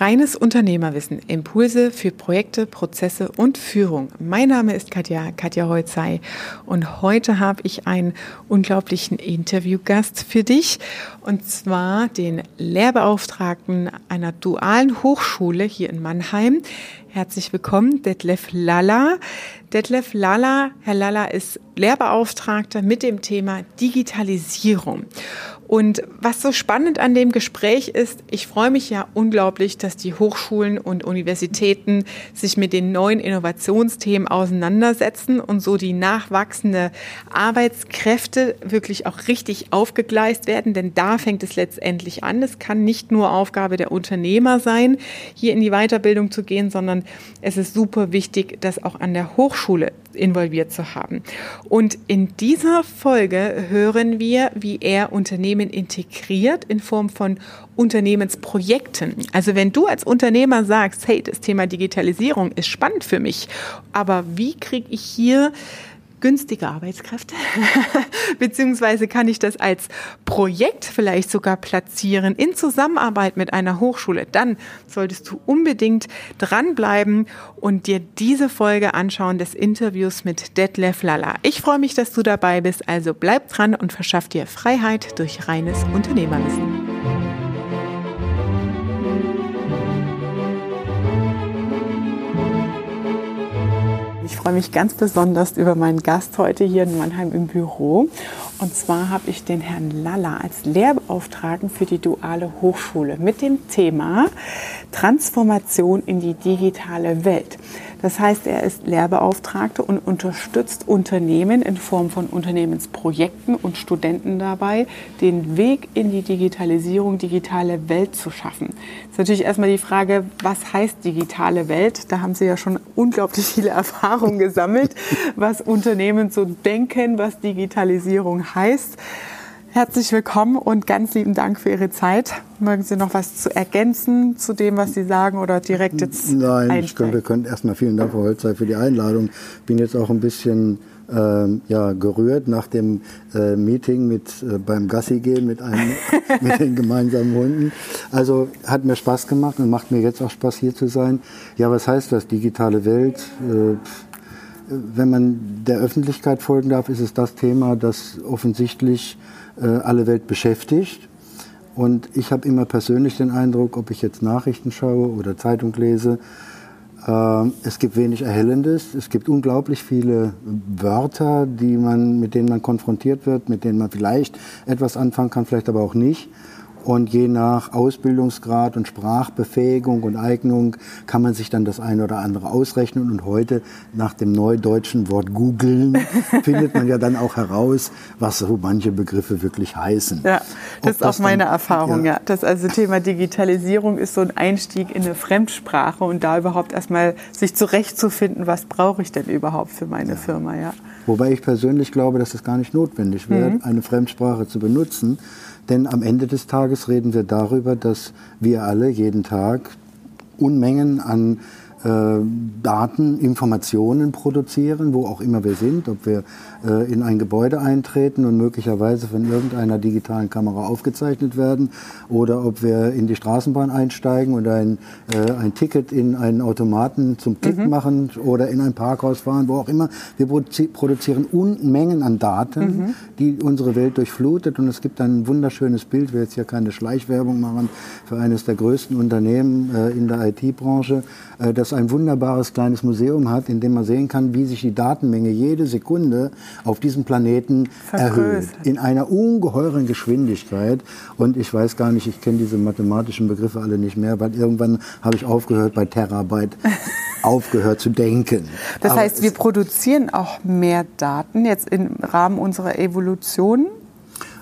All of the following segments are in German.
Reines Unternehmerwissen, Impulse für Projekte, Prozesse und Führung. Mein Name ist Katja, Katja Holzei und heute habe ich einen unglaublichen Interviewgast für dich und zwar den Lehrbeauftragten einer dualen Hochschule hier in Mannheim. Herzlich willkommen, Detlef Lalla. Detlef Lalla, Herr Lalla ist Lehrbeauftragter mit dem Thema Digitalisierung. Und was so spannend an dem Gespräch ist, ich freue mich ja unglaublich, dass die Hochschulen und Universitäten sich mit den neuen Innovationsthemen auseinandersetzen und so die nachwachsende Arbeitskräfte wirklich auch richtig aufgegleist werden. Denn da fängt es letztendlich an. Es kann nicht nur Aufgabe der Unternehmer sein, hier in die Weiterbildung zu gehen, sondern es ist super wichtig, das auch an der Hochschule involviert zu haben. Und in dieser Folge hören wir, wie er Unternehmen integriert in Form von Unternehmensprojekten. Also wenn du als Unternehmer sagst, hey, das Thema Digitalisierung ist spannend für mich, aber wie kriege ich hier günstige Arbeitskräfte, beziehungsweise kann ich das als Projekt vielleicht sogar platzieren in Zusammenarbeit mit einer Hochschule, dann solltest du unbedingt dranbleiben und dir diese Folge anschauen des Interviews mit Detlef Lalla. Ich freue mich, dass du dabei bist, also bleib dran und verschaff dir Freiheit durch reines Unternehmerwissen. Freue mich ganz besonders über meinen Gast heute hier in Mannheim im Büro. Und zwar habe ich den Herrn Lalla als Lehrbeauftragten für die duale Hochschule mit dem Thema Transformation in die digitale Welt. Das heißt, er ist Lehrbeauftragter und unterstützt Unternehmen in Form von Unternehmensprojekten und Studenten dabei, den Weg in die Digitalisierung, digitale Welt zu schaffen. Das ist natürlich erstmal die Frage, was heißt digitale Welt? Da haben Sie ja schon unglaublich viele Erfahrungen gesammelt, was Unternehmen so denken, was Digitalisierung heißt. Herzlich willkommen und ganz lieben Dank für Ihre Zeit. Mögen Sie noch was zu ergänzen zu dem, was Sie sagen oder direkt jetzt Nein, ich könnte, wir können erstmal vielen Dank, Frau Holzei, für die Einladung. Bin jetzt auch ein bisschen äh, ja, gerührt nach dem äh, Meeting mit, äh, beim Gassi gehen mit, einem, mit den gemeinsamen Hunden. Also hat mir Spaß gemacht und macht mir jetzt auch Spaß, hier zu sein. Ja, was heißt das, digitale Welt? Äh, wenn man der Öffentlichkeit folgen darf, ist es das Thema, das offensichtlich äh, alle Welt beschäftigt. Und ich habe immer persönlich den Eindruck, ob ich jetzt Nachrichten schaue oder Zeitung lese, äh, es gibt wenig Erhellendes. Es gibt unglaublich viele Wörter, die man, mit denen man konfrontiert wird, mit denen man vielleicht etwas anfangen kann, vielleicht aber auch nicht. Und je nach Ausbildungsgrad und Sprachbefähigung und Eignung kann man sich dann das eine oder andere ausrechnen. Und heute nach dem neudeutschen Wort googeln findet man ja dann auch heraus, was so manche Begriffe wirklich heißen. Ja, das ist auch meine dann, Erfahrung. Ja. ja. Das also Thema Digitalisierung ist so ein Einstieg in eine Fremdsprache und da überhaupt erstmal sich zurechtzufinden, was brauche ich denn überhaupt für meine ja. Firma. Ja. Wobei ich persönlich glaube, dass es gar nicht notwendig wird, mhm. eine Fremdsprache zu benutzen denn am Ende des Tages reden wir darüber, dass wir alle jeden Tag Unmengen an Daten, Informationen produzieren, wo auch immer wir sind, ob wir äh, in ein Gebäude eintreten und möglicherweise von irgendeiner digitalen Kamera aufgezeichnet werden oder ob wir in die Straßenbahn einsteigen und ein, äh, ein Ticket in einen Automaten zum Klick mhm. machen oder in ein Parkhaus fahren, wo auch immer. Wir produzieren Unmengen an Daten, mhm. die unsere Welt durchflutet und es gibt ein wunderschönes Bild, will jetzt hier keine Schleichwerbung machen, für eines der größten Unternehmen äh, in der IT-Branche, äh, das ein wunderbares kleines Museum hat, in dem man sehen kann, wie sich die Datenmenge jede Sekunde auf diesem Planeten erhöht. In einer ungeheuren Geschwindigkeit. Und ich weiß gar nicht, ich kenne diese mathematischen Begriffe alle nicht mehr, weil irgendwann habe ich aufgehört bei Terabyte. aufgehört zu denken. Das heißt, wir produzieren auch mehr Daten jetzt im Rahmen unserer Evolution?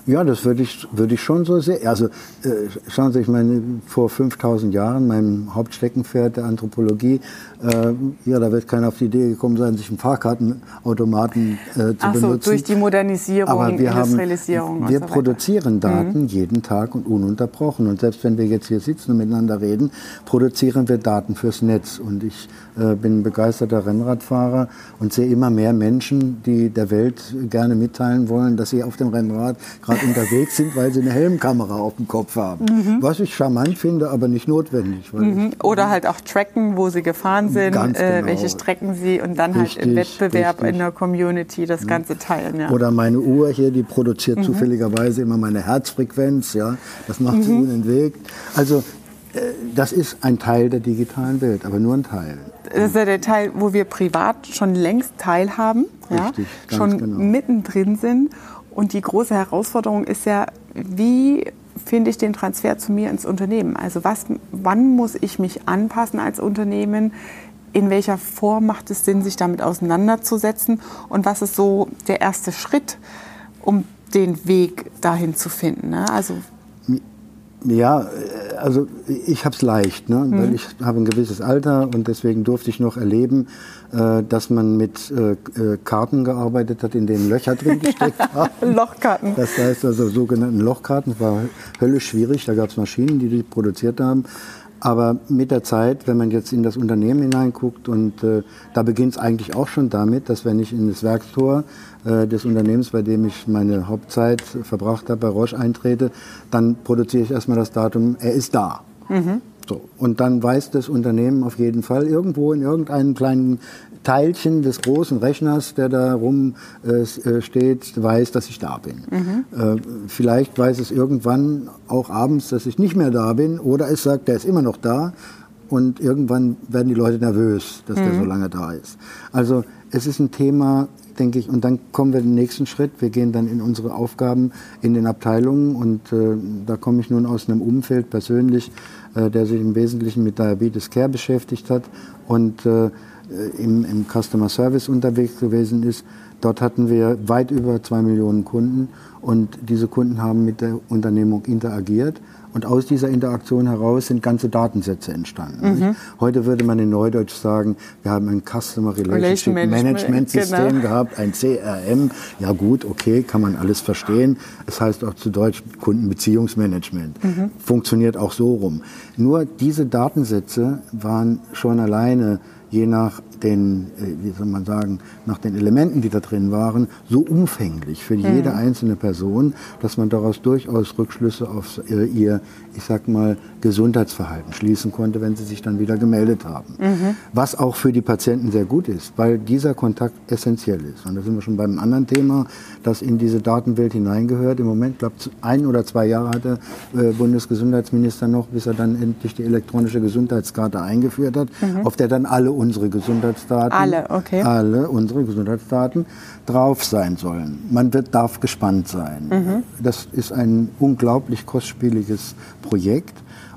Ja, das würde ich, würde ich schon so sehen. Also äh, schauen Sie, ich meine, vor 5000 Jahren, meinem Hauptsteckenpferd der Anthropologie, äh, ja, da wird keiner auf die Idee gekommen sein, sich einen Fahrkartenautomaten äh, zu Ach so, benutzen. durch die Modernisierung, Aber wir Industrialisierung. Haben, wir so produzieren Daten mhm. jeden Tag und ununterbrochen. Und selbst wenn wir jetzt hier sitzen und miteinander reden, produzieren wir Daten fürs Netz. Und ich äh, bin begeisterter Rennradfahrer und sehe immer mehr Menschen, die der Welt gerne mitteilen wollen, dass sie auf dem Rennrad gerade Fahrrad unterwegs sind, weil sie eine Helmkamera auf dem Kopf haben. Mhm. Was ich charmant finde, aber nicht notwendig. Mhm. Oder halt auch tracken, wo sie gefahren sind, äh, genau. äh, welche Strecken sie und dann richtig, halt im Wettbewerb richtig. in der Community das Ganze teilen. Ja. Oder meine Uhr hier, die produziert mhm. zufälligerweise immer meine Herzfrequenz. Ja, das macht sie mhm. unentwegt. Also äh, das ist ein Teil der digitalen Welt, aber nur ein Teil. Das ist ja der Teil, wo wir privat schon längst teilhaben, Richtig, ja, schon genau. mittendrin sind. Und die große Herausforderung ist ja, wie finde ich den Transfer zu mir ins Unternehmen? Also was, wann muss ich mich anpassen als Unternehmen? In welcher Form macht es Sinn, sich damit auseinanderzusetzen? Und was ist so der erste Schritt, um den Weg dahin zu finden? Ne? Also ja, also ich habe es leicht, ne? Mhm. weil ich habe ein gewisses Alter und deswegen durfte ich noch erleben, äh, dass man mit äh, äh Karten gearbeitet hat, in denen Löcher drin gesteckt haben. Lochkarten. Das heißt also sogenannten Lochkarten. Das war höllisch schwierig. Da gab es Maschinen, die die produziert haben. Aber mit der Zeit, wenn man jetzt in das Unternehmen hineinguckt, und äh, da beginnt es eigentlich auch schon damit, dass wenn ich in das Werkstor äh, des Unternehmens, bei dem ich meine Hauptzeit verbracht habe, bei Roche eintrete, dann produziere ich erstmal das Datum, er ist da. Mhm. So. Und dann weiß das Unternehmen auf jeden Fall irgendwo in irgendeinem kleinen Teilchen des großen Rechners, der da rum äh, äh, steht, weiß, dass ich da bin. Mhm. Äh, vielleicht weiß es irgendwann auch abends, dass ich nicht mehr da bin, oder es sagt, der ist immer noch da. Und irgendwann werden die Leute nervös, dass mhm. der so lange da ist. Also es ist ein Thema, denke ich, und dann kommen wir den nächsten Schritt. Wir gehen dann in unsere Aufgaben in den Abteilungen und äh, da komme ich nun aus einem Umfeld persönlich, äh, der sich im Wesentlichen mit Diabetes Care beschäftigt hat und äh, äh, im, im Customer Service unterwegs gewesen ist. Dort hatten wir weit über zwei Millionen Kunden und diese Kunden haben mit der Unternehmung interagiert. Und aus dieser Interaktion heraus sind ganze Datensätze entstanden. Mhm. Heute würde man in Neudeutsch sagen, wir haben ein Customer Relationship Management, System genau. gehabt, ein CRM. Ja gut, okay, kann man alles verstehen. Es heißt auch zu Deutsch Kundenbeziehungsmanagement. Mhm. Funktioniert auch so rum. Nur diese Datensätze waren schon alleine je nach den, äh, wie soll man sagen, nach den Elementen, die da drin waren, so umfänglich für jede mhm. einzelne Person, dass man daraus durchaus Rückschlüsse auf ihr, ich sag mal, Gesundheitsverhalten schließen konnte, wenn sie sich dann wieder gemeldet haben. Mhm. Was auch für die Patienten sehr gut ist, weil dieser Kontakt essentiell ist. Und da sind wir schon beim anderen Thema, das in diese Datenwelt hineingehört. Im Moment, glaube ich, ein oder zwei Jahre hat der äh, Bundesgesundheitsminister noch, bis er dann endlich die elektronische Gesundheitskarte eingeführt hat, mhm. auf der dann alle unsere Gesundheitsdaten, alle, okay. alle unsere Gesundheitsdaten drauf sein sollen. Man wird, darf gespannt sein. Mhm. Das ist ein unglaublich kostspieliges Projekt.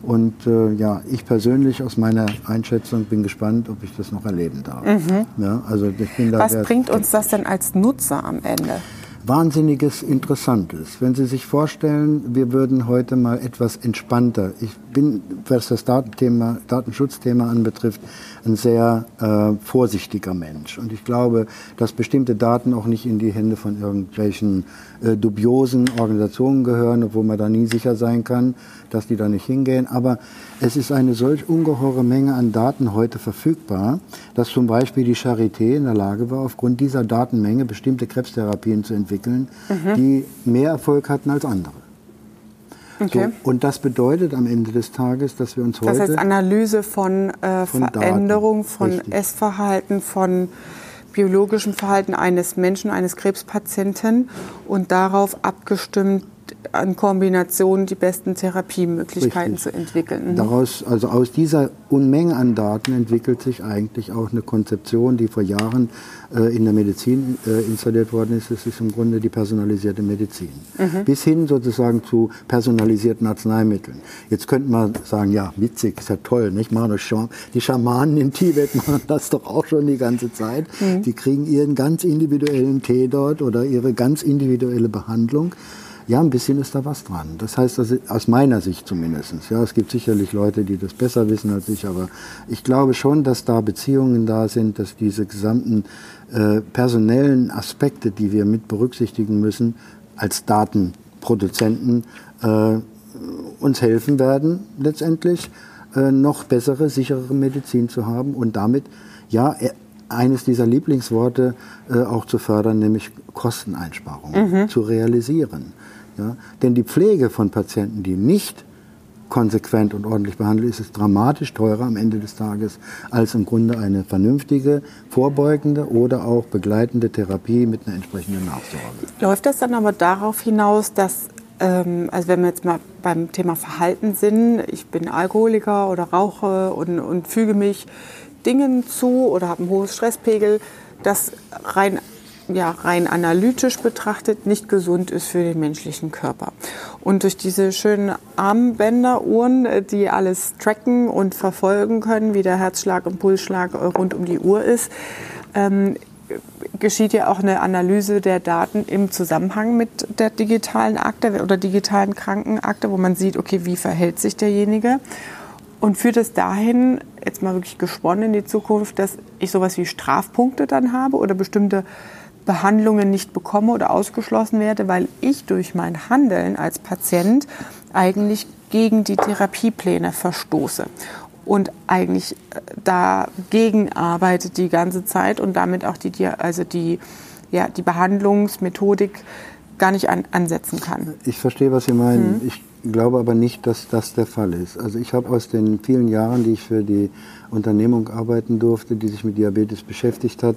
Und äh, ja, ich persönlich aus meiner Einschätzung bin gespannt, ob ich das noch erleben darf. Mhm. Ja, also ich bin da Was bringt uns das denn als Nutzer am Ende? Wahnsinniges Interessantes. Wenn Sie sich vorstellen, wir würden heute mal etwas entspannter. Ich bin, was das Datenthema, Datenschutzthema anbetrifft, ein sehr äh, vorsichtiger Mensch. Und ich glaube, dass bestimmte Daten auch nicht in die Hände von irgendwelchen äh, dubiosen Organisationen gehören, obwohl man da nie sicher sein kann, dass die da nicht hingehen. Aber es ist eine solch ungeheure Menge an Daten heute verfügbar, dass zum Beispiel die Charité in der Lage war, aufgrund dieser Datenmenge bestimmte Krebstherapien zu entwickeln, mhm. die mehr Erfolg hatten als andere. Okay. So, und das bedeutet am Ende des Tages, dass wir uns heute. Das heißt Analyse von, äh, von Veränderung, von Richtig. Essverhalten, von biologischem Verhalten eines Menschen, eines Krebspatienten und darauf abgestimmt an Kombinationen die besten Therapiemöglichkeiten Richtig. zu entwickeln. Mhm. Daraus, also aus dieser Unmenge an Daten entwickelt sich eigentlich auch eine Konzeption, die vor Jahren äh, in der Medizin äh, installiert worden ist. Das ist im Grunde die personalisierte Medizin. Mhm. Bis hin sozusagen zu personalisierten Arzneimitteln. Jetzt könnte man sagen, ja, witzig, ist ja toll, nicht? Machen die Schamanen im Tibet machen das doch auch schon die ganze Zeit. Mhm. Die kriegen ihren ganz individuellen Tee dort oder ihre ganz individuelle Behandlung. Ja, ein bisschen ist da was dran. Das heißt, das aus meiner Sicht zumindest. Ja, es gibt sicherlich Leute, die das besser wissen als ich, aber ich glaube schon, dass da Beziehungen da sind, dass diese gesamten äh, personellen Aspekte, die wir mit berücksichtigen müssen, als Datenproduzenten äh, uns helfen werden, letztendlich äh, noch bessere, sicherere Medizin zu haben und damit ja eines dieser Lieblingsworte äh, auch zu fördern, nämlich Kosteneinsparungen mhm. zu realisieren. Ja? Denn die Pflege von Patienten, die nicht konsequent und ordentlich behandelt, ist es dramatisch teurer am Ende des Tages als im Grunde eine vernünftige, vorbeugende oder auch begleitende Therapie mit einer entsprechenden Nachsorge. Läuft das dann aber darauf hinaus, dass ähm, also wenn wir jetzt mal beim Thema Verhalten sind, ich bin Alkoholiker oder rauche und, und füge mich Dingen zu oder habe einen hohen Stresspegel, das rein ja, rein analytisch betrachtet nicht gesund ist für den menschlichen Körper. Und durch diese schönen Armbänder, Uhren, äh, die alles tracken und verfolgen können, wie der Herzschlag und Pulsschlag rund um die Uhr ist, ähm, geschieht ja auch eine Analyse der Daten im Zusammenhang mit der digitalen Akte oder digitalen Krankenakte, wo man sieht, okay, wie verhält sich derjenige und führt es dahin, jetzt mal wirklich gesponnen in die Zukunft, dass ich sowas wie Strafpunkte dann habe oder bestimmte Behandlungen nicht bekomme oder ausgeschlossen werde, weil ich durch mein Handeln als Patient eigentlich gegen die Therapiepläne verstoße und eigentlich äh, dagegen arbeitet die ganze Zeit und damit auch die, also die, ja, die Behandlungsmethodik gar nicht an, ansetzen kann. Ich verstehe, was Sie meinen. Hm. Ich glaube aber nicht, dass das der Fall ist. Also ich habe aus den vielen Jahren, die ich für die Unternehmung arbeiten durfte, die sich mit Diabetes beschäftigt hat,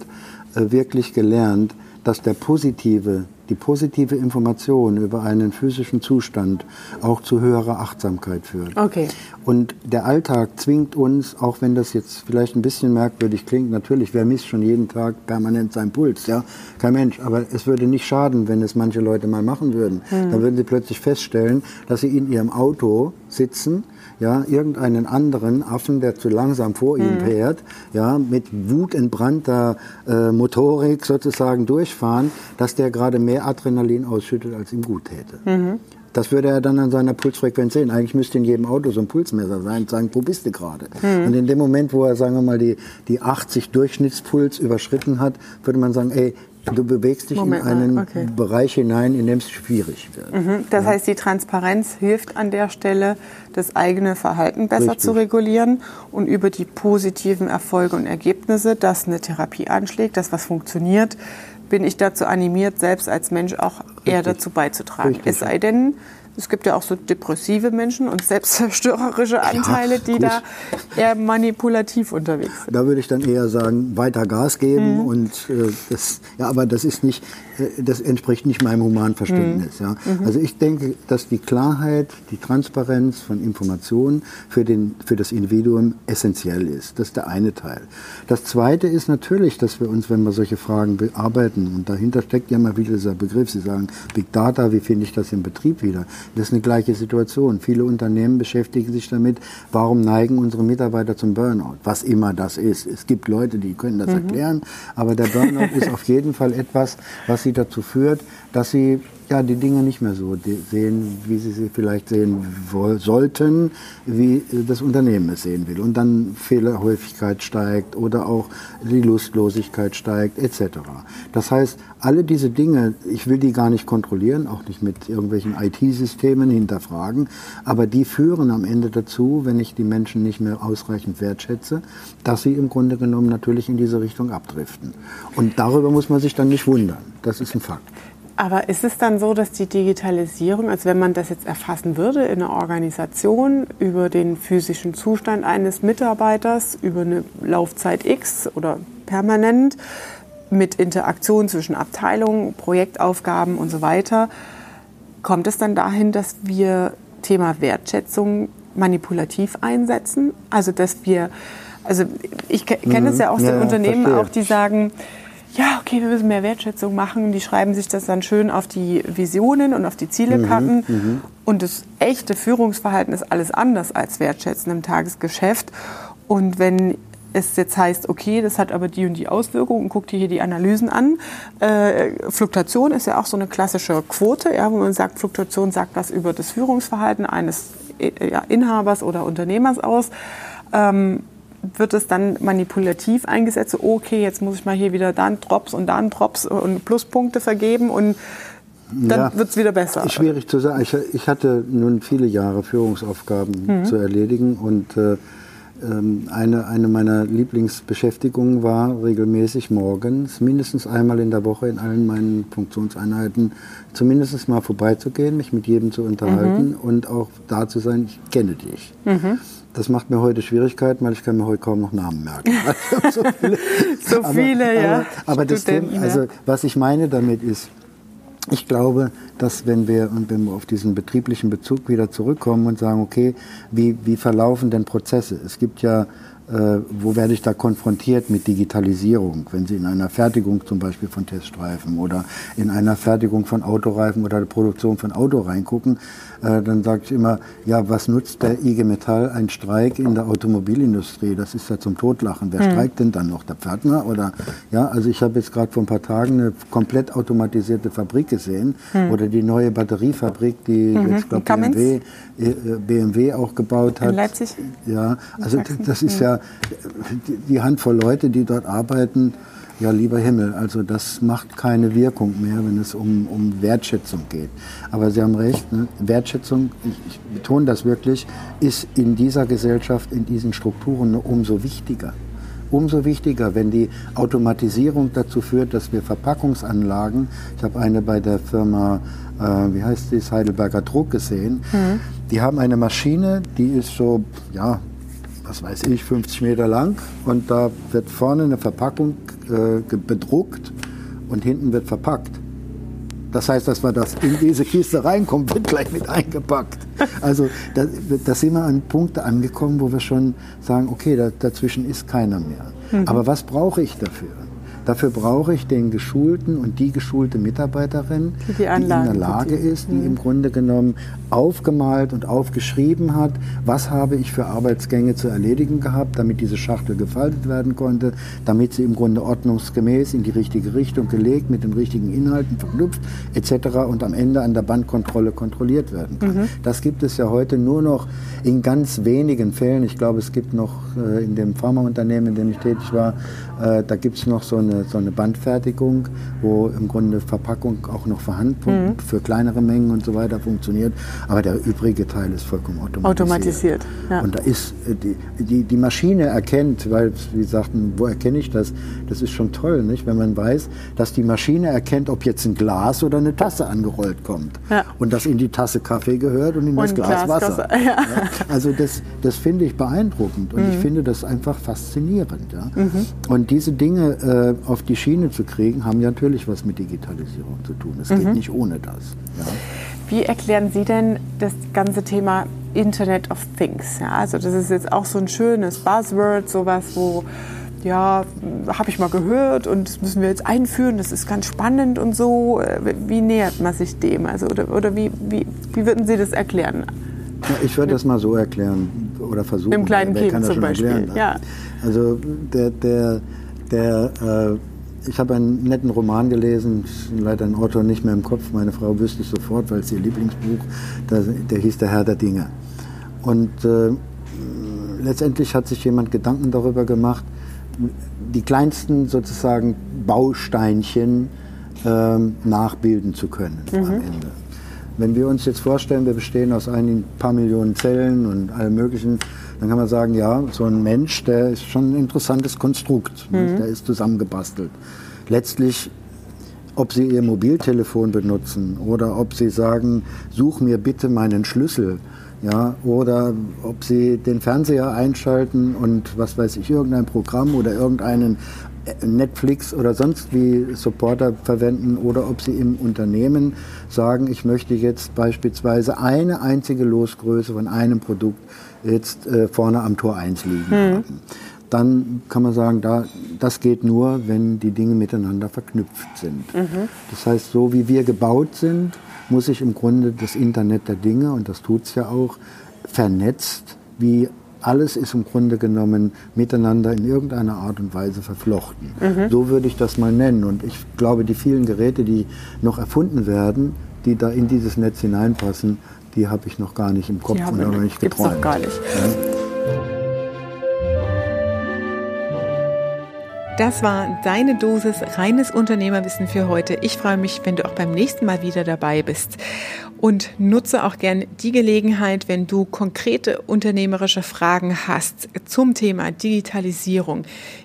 äh, wirklich gelernt, dass der positive, die positive Information über einen physischen Zustand auch zu höherer Achtsamkeit führt. Okay. Und der Alltag zwingt uns, auch wenn das jetzt vielleicht ein bisschen merkwürdig klingt, natürlich, wer misst schon jeden Tag permanent seinen Puls, ja, kein Mensch, aber es würde nicht schaden, wenn es manche Leute mal machen würden. Mhm. Dann würden sie plötzlich feststellen, dass sie in ihrem Auto sitzen, ja, irgendeinen anderen Affen, der zu langsam vor ihm mhm. fährt, ja, mit wutentbrannter äh, Motorik sozusagen durchfahren, dass der gerade mehr Adrenalin ausschüttet, als ihm gut täte. Mhm. Das würde er dann an seiner Pulsfrequenz sehen. Eigentlich müsste in jedem Auto so ein Pulsmesser sein und sagen, wo bist du gerade? Mhm. Und in dem Moment, wo er, sagen wir mal, die, die 80 Durchschnittspuls überschritten hat, würde man sagen, ey, Du bewegst dich Moment, in einen okay. Bereich hinein, in dem es schwierig wird. Mhm. Das ja. heißt, die Transparenz hilft an der Stelle, das eigene Verhalten besser Richtig. zu regulieren und über die positiven Erfolge und Ergebnisse, dass eine Therapie anschlägt, dass was funktioniert, bin ich dazu animiert, selbst als Mensch auch Richtig. eher dazu beizutragen. Richtig. Es sei denn, es gibt ja auch so depressive Menschen und selbstzerstörerische Anteile, ja, die da eher manipulativ unterwegs sind. Da würde ich dann eher sagen, weiter Gas geben mhm. und äh, das, ja, aber das ist nicht, das entspricht nicht meinem Humanverständnis. Mhm. Ja. Mhm. Also ich denke, dass die Klarheit, die Transparenz von Informationen für, den, für das Individuum essentiell ist. Das ist der eine Teil. Das zweite ist natürlich, dass wir uns, wenn wir solche Fragen bearbeiten, und dahinter steckt ja mal wieder dieser Begriff, Sie sagen Big Data, wie finde ich das im Betrieb wieder? Das ist eine gleiche Situation. Viele Unternehmen beschäftigen sich damit, warum neigen unsere Mitarbeiter zum Burnout? Was immer das ist. Es gibt Leute, die können das mhm. erklären, aber der Burnout ist auf jeden Fall etwas, was sie dazu führt, dass sie ja, die Dinge nicht mehr so sehen, wie sie sie vielleicht sehen sollten, wie das Unternehmen es sehen will. Und dann Fehlerhäufigkeit steigt oder auch die Lustlosigkeit steigt etc. Das heißt, alle diese Dinge, ich will die gar nicht kontrollieren, auch nicht mit irgendwelchen IT-Systemen hinterfragen, aber die führen am Ende dazu, wenn ich die Menschen nicht mehr ausreichend wertschätze, dass sie im Grunde genommen natürlich in diese Richtung abdriften. Und darüber muss man sich dann nicht wundern. Das ist ein Fakt. Aber ist es dann so, dass die Digitalisierung, als wenn man das jetzt erfassen würde in einer Organisation über den physischen Zustand eines Mitarbeiters, über eine Laufzeit X oder permanent, mit Interaktion zwischen Abteilungen, Projektaufgaben und so weiter, kommt es dann dahin, dass wir Thema Wertschätzung manipulativ einsetzen? Also dass wir, also ich kenne es mhm. ja aus ja, den Unternehmen verstehe. auch, die sagen, ja, okay, wir müssen mehr Wertschätzung machen. Die schreiben sich das dann schön auf die Visionen und auf die Zielekarten. Mhm, mhm, und das echte Führungsverhalten ist alles anders als Wertschätzen im Tagesgeschäft. Und wenn es jetzt heißt, okay, das hat aber die und die Auswirkungen, guckt dir hier die Analysen an. Äh, Fluktuation ist ja auch so eine klassische Quote, ja, wo man sagt, Fluktuation sagt was über das Führungsverhalten eines äh, ja, Inhabers oder Unternehmers aus. Ähm, wird es dann manipulativ eingesetzt. So, okay, jetzt muss ich mal hier wieder dann Drops und dann Drops und Pluspunkte vergeben und dann ja, wird es wieder besser. Schwierig zu sagen. Ich, ich, hatte nun viele Jahre Führungsaufgaben mhm. zu erledigen und äh, ähm, eine, eine meiner Lieblingsbeschäftigungen war, regelmäßig morgens, mindestens einmal in der Woche in allen meinen Funktionseinheiten, zumindest mal vorbeizugehen, mich mit jedem zu unterhalten mhm. und auch da zu sein, ich kenne dich. Mhm. Das macht mir heute Schwierigkeiten, weil ich kann mir heute kaum noch Namen merken. so viele, so viele aber, ja. Aber, aber das Thema, also was ich meine damit ist, ich glaube, dass wenn wir, und wenn wir auf diesen betrieblichen Bezug wieder zurückkommen und sagen, okay, wie, wie verlaufen denn Prozesse? Es gibt ja äh, wo werde ich da konfrontiert mit Digitalisierung, wenn Sie in einer Fertigung zum Beispiel von Teststreifen oder in einer Fertigung von Autoreifen oder der Produktion von Auto reingucken, äh, dann sage ich immer, ja, was nutzt der IG Metall ein Streik in der Automobilindustrie? Das ist ja zum Totlachen. Wer mhm. streikt denn dann noch? Der Pförtner? Oder, ja, also ich habe jetzt gerade vor ein paar Tagen eine komplett automatisierte Fabrik gesehen mhm. oder die neue Batteriefabrik, die mhm. jetzt, glaube BMW, äh, BMW auch gebaut hat. In Leipzig? Ja, also das ist ja die, die Handvoll Leute, die dort arbeiten, ja, lieber Himmel, also das macht keine Wirkung mehr, wenn es um, um Wertschätzung geht. Aber Sie haben recht, ne? Wertschätzung, ich, ich betone das wirklich, ist in dieser Gesellschaft, in diesen Strukturen umso wichtiger. Umso wichtiger, wenn die Automatisierung dazu führt, dass wir Verpackungsanlagen, ich habe eine bei der Firma, äh, wie heißt die, Heidelberger Druck gesehen, mhm. die haben eine Maschine, die ist so, ja, was weiß ich, 50 Meter lang und da wird vorne eine Verpackung äh, bedruckt und hinten wird verpackt. Das heißt, dass man das in diese Kiste reinkommt, wird gleich mit eingepackt. Also da, da sind wir an Punkte angekommen, wo wir schon sagen, okay, da, dazwischen ist keiner mehr. Mhm. Aber was brauche ich dafür? Dafür brauche ich den geschulten und die geschulte Mitarbeiterin, die, die, in der Lage ist, die mhm. im Grunde genommen aufgemalt und aufgeschrieben hat, was habe ich für Arbeitsgänge zu erledigen gehabt, damit diese Schachtel gefaltet werden konnte, damit sie im Grunde ordnungsgemäß in die richtige Richtung gelegt, mit den richtigen Inhalten verknüpft etc. und am Ende an der Bandkontrolle kontrolliert werden kann. Mhm. Das gibt es ja heute nur noch in ganz wenigen Fällen. Ich glaube, es gibt noch äh, in dem Pharmaunternehmen, in dem ich tätig war, äh, da gibt es noch so eine, so eine Bandfertigung, wo im Grunde Verpackung auch noch vorhanden mhm. für kleinere Mengen und so weiter funktioniert. Aber der übrige Teil ist vollkommen automatisiert. Automatisiert, ja. Und da ist äh, die, die, die Maschine erkennt, weil wie sagten, wo erkenne ich das? Das ist schon toll, nicht? wenn man weiß, dass die Maschine erkennt, ob jetzt ein Glas oder eine Tasse angerollt kommt. Ja. Und dass in die Tasse Kaffee gehört und in und das Glas, Glas Wasser. Ja. Also das, das finde ich beeindruckend und mhm. ich finde das einfach faszinierend. Mhm. Und diese Dinge äh, auf die Schiene zu kriegen, haben ja natürlich was mit Digitalisierung zu tun. Es mhm. geht nicht ohne das. Ja. Wie erklären Sie denn das ganze Thema Internet of Things? Ja, also das ist jetzt auch so ein schönes Buzzword, sowas, wo ja, habe ich mal gehört und das müssen wir jetzt einführen, das ist ganz spannend und so. Wie nähert man sich dem? Also, oder oder wie, wie, wie würden Sie das erklären? Ja, ich würde das mal so erklären oder versuchen. Dem kleinen Kind zum Beispiel. Erklären, ja. Also der, der, der äh, ich habe einen netten Roman gelesen, leider ein Autor nicht mehr im Kopf, meine Frau wüsste es sofort, weil es ihr Lieblingsbuch, der, der hieß Der Herr der Dinge. Und äh, letztendlich hat sich jemand Gedanken darüber gemacht, die kleinsten sozusagen Bausteinchen äh, nachbilden zu können mhm. am Ende. Wenn wir uns jetzt vorstellen, wir bestehen aus ein paar Millionen Zellen und allem Möglichen, dann kann man sagen, ja, so ein Mensch, der ist schon ein interessantes Konstrukt. Mhm. Der ist zusammengebastelt. Letztlich, ob Sie Ihr Mobiltelefon benutzen oder ob Sie sagen, such mir bitte meinen Schlüssel, ja, oder ob Sie den Fernseher einschalten und was weiß ich, irgendein Programm oder irgendeinen Netflix oder sonst wie Supporter verwenden oder ob sie im Unternehmen sagen, ich möchte jetzt beispielsweise eine einzige Losgröße von einem Produkt jetzt äh, vorne am Tor 1 liegen hm. haben. Dann kann man sagen, da, das geht nur, wenn die Dinge miteinander verknüpft sind. Mhm. Das heißt, so wie wir gebaut sind, muss sich im Grunde das Internet der Dinge, und das tut es ja auch, vernetzt wie alles ist im Grunde genommen miteinander in irgendeiner Art und Weise verflochten. Mhm. So würde ich das mal nennen. Und ich glaube, die vielen Geräte, die noch erfunden werden, die da in dieses Netz hineinpassen, die habe ich noch gar nicht im Kopf und noch nicht geträumt. Noch gar nicht. Das war deine Dosis reines Unternehmerwissen für heute. Ich freue mich, wenn du auch beim nächsten Mal wieder dabei bist. Und nutze auch gern die Gelegenheit, wenn du konkrete unternehmerische Fragen hast zum Thema Digitalisierung.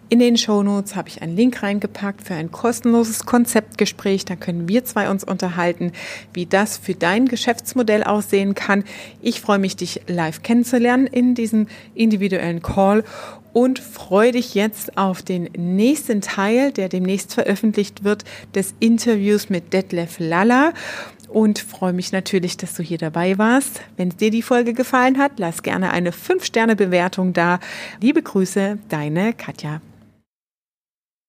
In den Shownotes habe ich einen Link reingepackt für ein kostenloses Konzeptgespräch. Da können wir zwei uns unterhalten, wie das für dein Geschäftsmodell aussehen kann. Ich freue mich, dich live kennenzulernen in diesem individuellen Call und freue dich jetzt auf den nächsten Teil, der demnächst veröffentlicht wird, des Interviews mit Detlef Lalla und freue mich natürlich, dass du hier dabei warst. Wenn dir die Folge gefallen hat, lass gerne eine 5-Sterne-Bewertung da. Liebe Grüße, deine Katja.